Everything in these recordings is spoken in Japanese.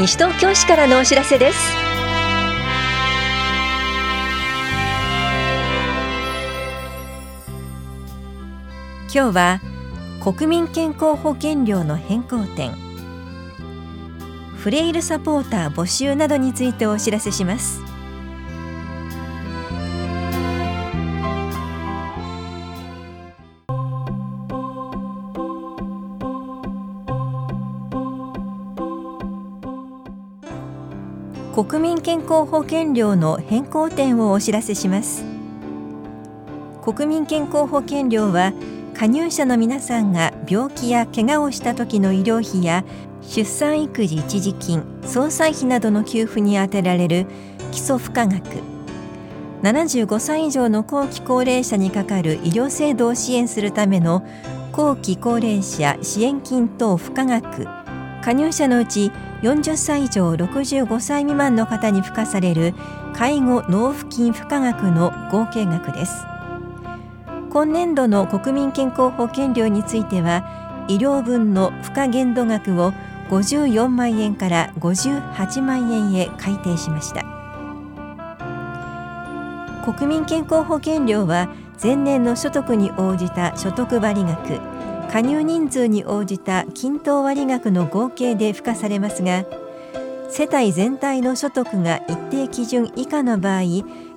西東京市からのお知らせです。今日は国民健康保険料の変更点。フレイルサポーター募集などについてお知らせします。国民健康保険料の変更点をお知らせします。国民健康保険料は加入者の皆さんが病気や怪我をした時の医療費や出産育児一時金総裁費などの給付に充てられる基礎付加額。75歳以上の後期高齢者にかかる医療制度を支援するための後期高齢者支援金等付加額。加入者のうち40歳以上65歳未満の方に付加される介護納付金付加額の合計額です。今年度の国民健康保険料については医療分の付加限度額を54万円から58万円へ改定しました。国民健康保険料は前年の所得に応じた所得割額加入人数に応じた均等割額の合計で付加されますが世帯全体の所得が一定基準以下の場合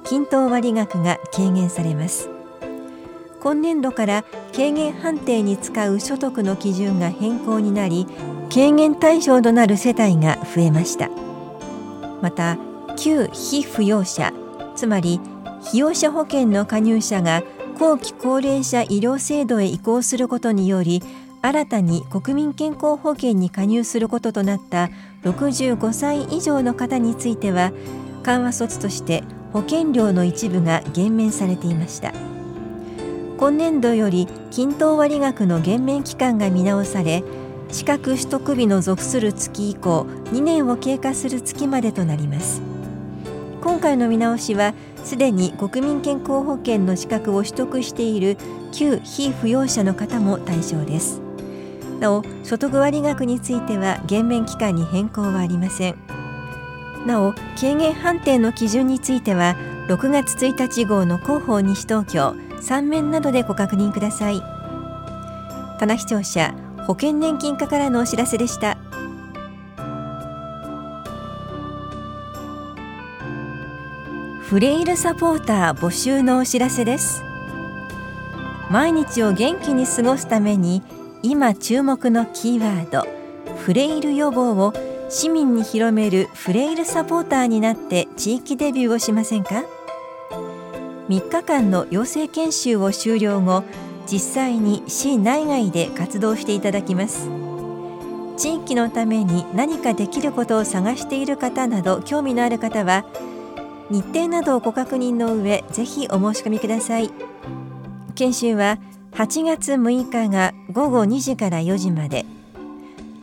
均等割額が軽減されます。今年度から軽減判定に使う所得の基準が変更になり軽減対象となる世帯が増えました。また旧非扶養者つまり被用者保険の加入者が後期高齢者医療制度へ移行することにより新たに国民健康保険に加入することとなった65歳以上の方については緩和措置として保険料の一部が減免されていました。今年度より均等割額の減免期間が見直され資格取得日の属する月以降2年を経過する月までとなります。今回の見直しはすでに国民健康保険の資格を取得している旧非扶養者の方も対象です。なお所得割額については減免期間に変更はありません。なお軽減判定の基準については6月1日号の広報西東京3面などでご確認ください。棚視聴者保険年金課からのお知らせでした。フレイルサポーター募集のお知らせです。毎日を元気に過ごすために今注目のキーワードフレイル予防を市民に広めるフレイルサポーターになって地域デビューをしませんか？3日間の養成研修を終了後実際に市内外で活動していただきます。地域のために何かできることを探している方など興味のある方は日程などをご確認の上ぜひお申し込みください。研修は8月6日が午後2時から4時まで。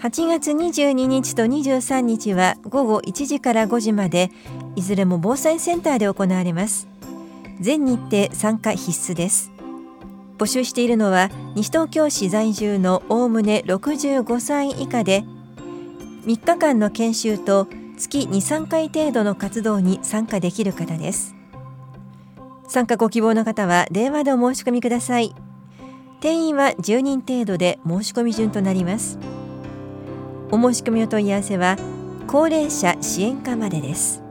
8月22日と23日は午後1時から5時まで。いずれも防災センターで行われます。全日程参加必須です。募集しているのは西東京市在住のおおむね65歳以下で3日間の研修と月2、3回程度の活動に参加できる方です。参加ご希望の方は電話でお申し込みください。定員は10人程度で申し込み順となります。お申し込みお問い合わせは高齢者支援課までです。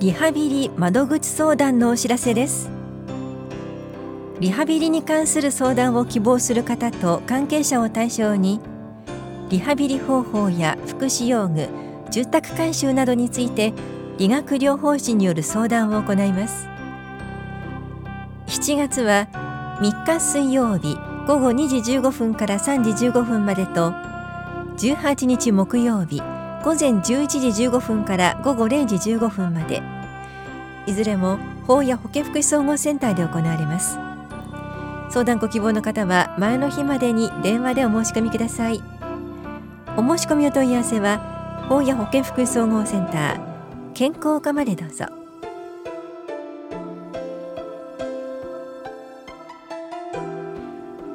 リハビリ窓口相談のお知らせです。リハビリに関する相談を希望する方と関係者を対象にリハビリ方法や福祉用具住宅改修などについて理学療法士による相談を行います。7月は3日水曜日午後2時15分から3時15分までと18日木曜日午前11時15分から午後0時15分まで。いずれも法や保健福祉総合センターで行われます。相談ご希望の方は前の日までに電話でお申し込みください。お申し込みお問い合わせは法や保健福祉総合センター健康課までどうぞ。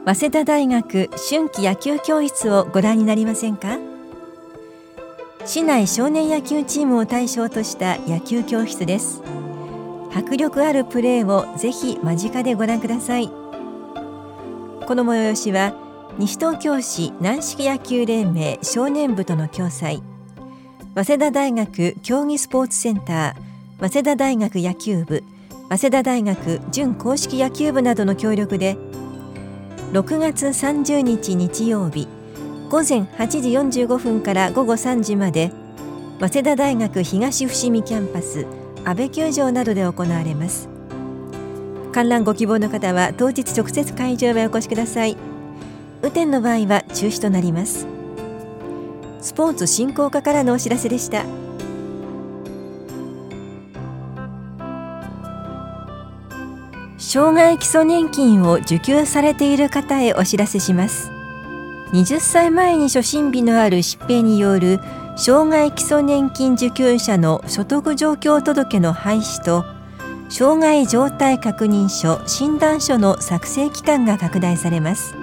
早稲田大学春季野球教室をご覧になりませんか？市内少年野球チームを対象とした野球教室です。迫力あるプレーをぜひ間近でご覧ください。この催しは西東京市軟式野球連盟少年部との共催。早稲田大学競技スポーツセンター早稲田大学野球部早稲田大学準公式野球部などの協力で6月30日日曜日午前8時45分から午後3時まで早稲田大学東伏見キャンパス安倍球場などで行われます。観覧ご希望の方は当日直接会場へお越しください。雨天の場合は中止となります。スポーツ振興課からのお知らせでした。障害基礎年金を受給されている方へお知らせします。20歳前に初診日のある疾病による障害基礎年金受給者の所得状況届の廃止と障害状態確認書診断書の作成期間が拡大されます。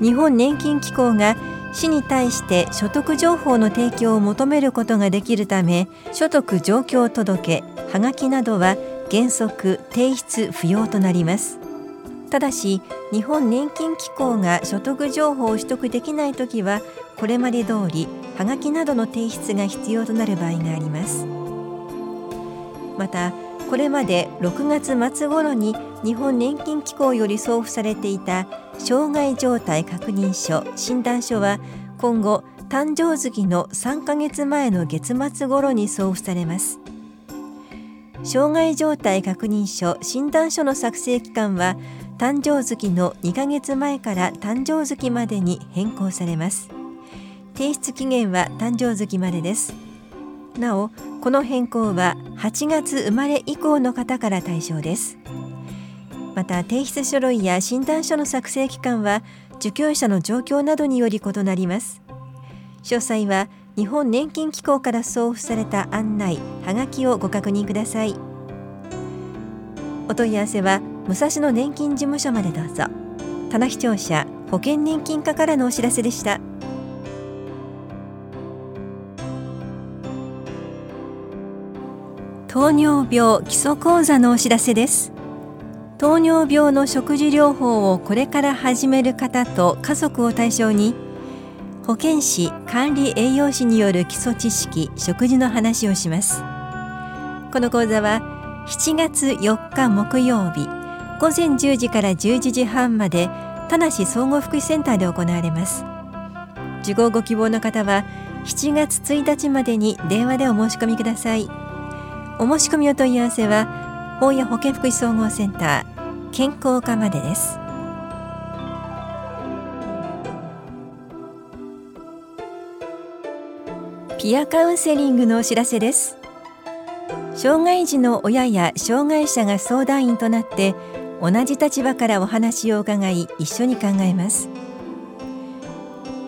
日本年金機構が市に対して所得情報の提供を求めることができるため所得状況届はがきなどは原則提出不要となります。ただし日本年金機構が所得情報を取得できないときはこれまで通りはがきなどの提出が必要となる場合があります。またこれまで6月末頃に日本年金機構より送付されていた障害状態確認書診断書は今後誕生月の3ヶ月前の月末頃に送付されます。障害状態確認書診断書の作成期間は誕生月の2ヶ月前から誕生月までに変更されます。提出期限は誕生月までです。なおこの変更は8月生まれ以降の方から対象です。また提出書類や診断書の作成期間は受給者の状況などにより異なります。詳細は日本年金機構から送付された案内はがきをご確認ください。お問い合わせは武蔵野年金事務所までどうぞ。棚視聴者保険年金課からのお知らせでした。糖尿病基礎講座のお知らせです。糖尿病の食事療法をこれから始める方と家族を対象に保健師管理栄養士による基礎知識食事の話をします。この講座は7月4日木曜日午前10時から11時半まで田梨総合福祉センターで行われます。受講ご希望の方は7月1日までに電話でお申し込みください。お申し込みお問い合わせは法や保健福祉総合センター健康課までです。ピアカウンセリングのお知らせです。障害児の親や障害者が相談員となって同じ立場からお話を伺い一緒に考えます。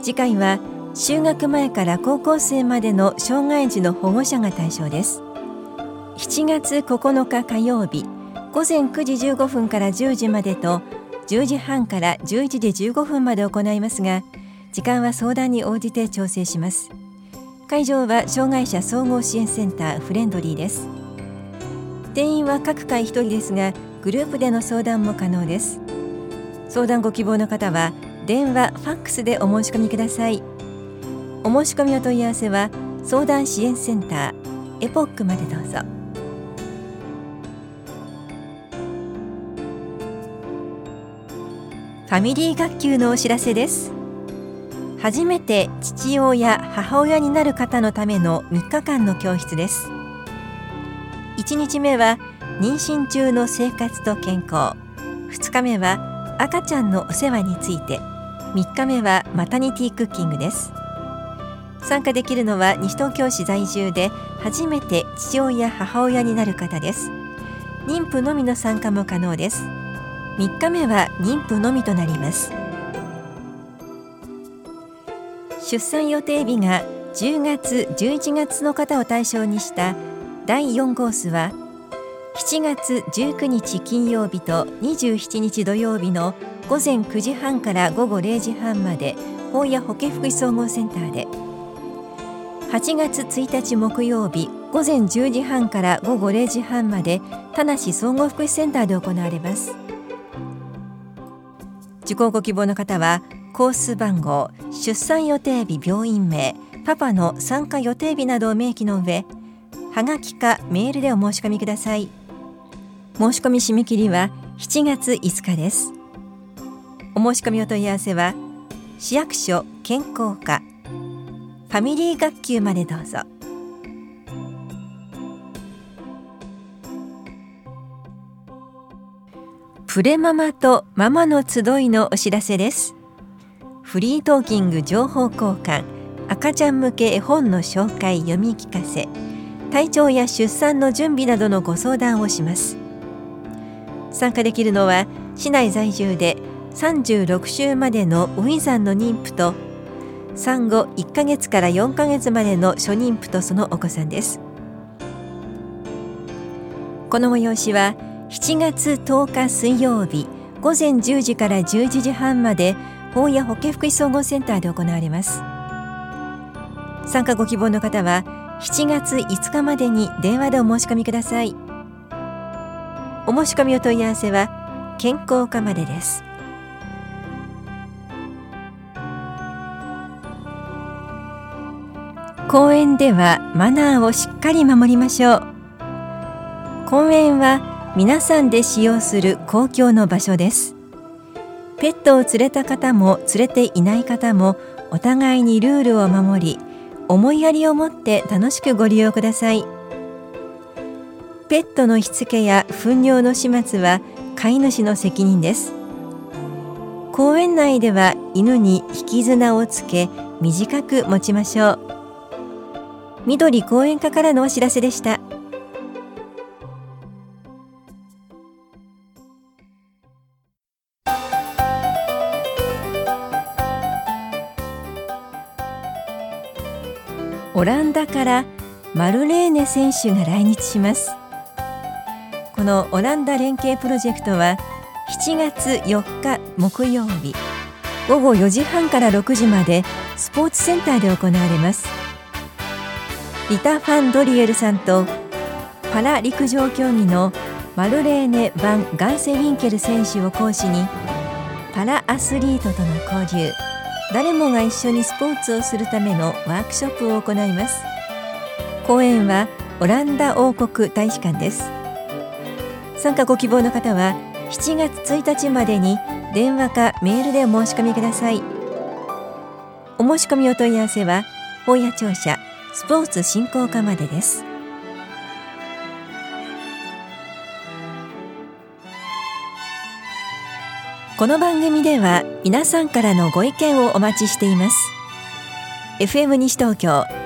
次回は就学前から高校生までの障害児の保護者が対象です。7月9日火曜日午前9時15分から10時までと10時半から11時15分まで行いますが時間は相談に応じて調整します。会場は障害者総合支援センターフレンドリーです。定員は各回1人ですがグループでの相談も可能です。相談ご希望の方は電話、ファックスでお申し込みください。お申し込みお問い合わせは相談支援センターエポックまでどうぞ。ファミリー学級のお知らせです。初めて父親母親になる方のための3日間の教室です。1日目は妊娠中の生活と健康。2日目は赤ちゃんのお世話について。3日目はマタニティクッキングです。参加できるのは西東京市在住で初めて父親母親になる方です。妊婦のみの参加も可能です。3日目は妊婦のみとなります。出産予定日が10月11月の方を対象にした第4コースは7月19日金曜日と27日土曜日の午前9時半から午後0時半まで本屋保健福祉総合センターで。8月1日木曜日午前10時半から午後0時半まで田梨総合福祉センターで行われます。受講ご希望の方はコース番号出産予定日病院名パパの参加予定日などを明記の上はがきかメールでお申し込みください。申し込み締め切りは7月5日です。お申し込みお問い合わせは市役所健康課ファミリー学級までどうぞ。プレママとママの集いのお知らせです。フリートーキング情報交換赤ちゃん向け絵本の紹介読み聞かせ体調や出産の準備などのご相談をします。参加できるのは市内在住で36週までのウィザンの妊婦と産後1ヶ月から4ヶ月までの初妊婦とそのお子さんです。この催しは7月10日水曜日午前10時から11時半まで本屋保健福祉総合センターで行われます。参加ご希望の方は7月5日までに電話でお申し込みください。お申し込みお問い合わせは健康課までです。公園ではマナーをしっかり守りましょう。公園は皆さんで使用する公共の場所です。ペットを連れた方も連れていない方もお互いにルールを守り思いやりを持って楽しくご利用ください。ペットのしつけや糞尿の始末は飼い主の責任です。公園内では犬に引き綱をつけ短く持ちましょう。緑公園課からのお知らせでした。マルレーネ選手が来日します。このオランダ連携プロジェクトは7月4日木曜日午後4時半から6時までスポーツセンターで行われます。リタ・ファン・ドリエルさんとパラ陸上競技のマルレーネ・バン・ガンセウィンケル選手を講師にパラアスリートとの交流誰もが一緒にスポーツをするためのワークショップを行います。講演はオランダ王国大使館です。参加ご希望の方は7月1日までに電話かメールでお申し込みください。お申し込みお問い合わせは本屋庁舎スポーツ振興課までです。この番組では皆さんからのご意見をお待ちしています。FM 西東京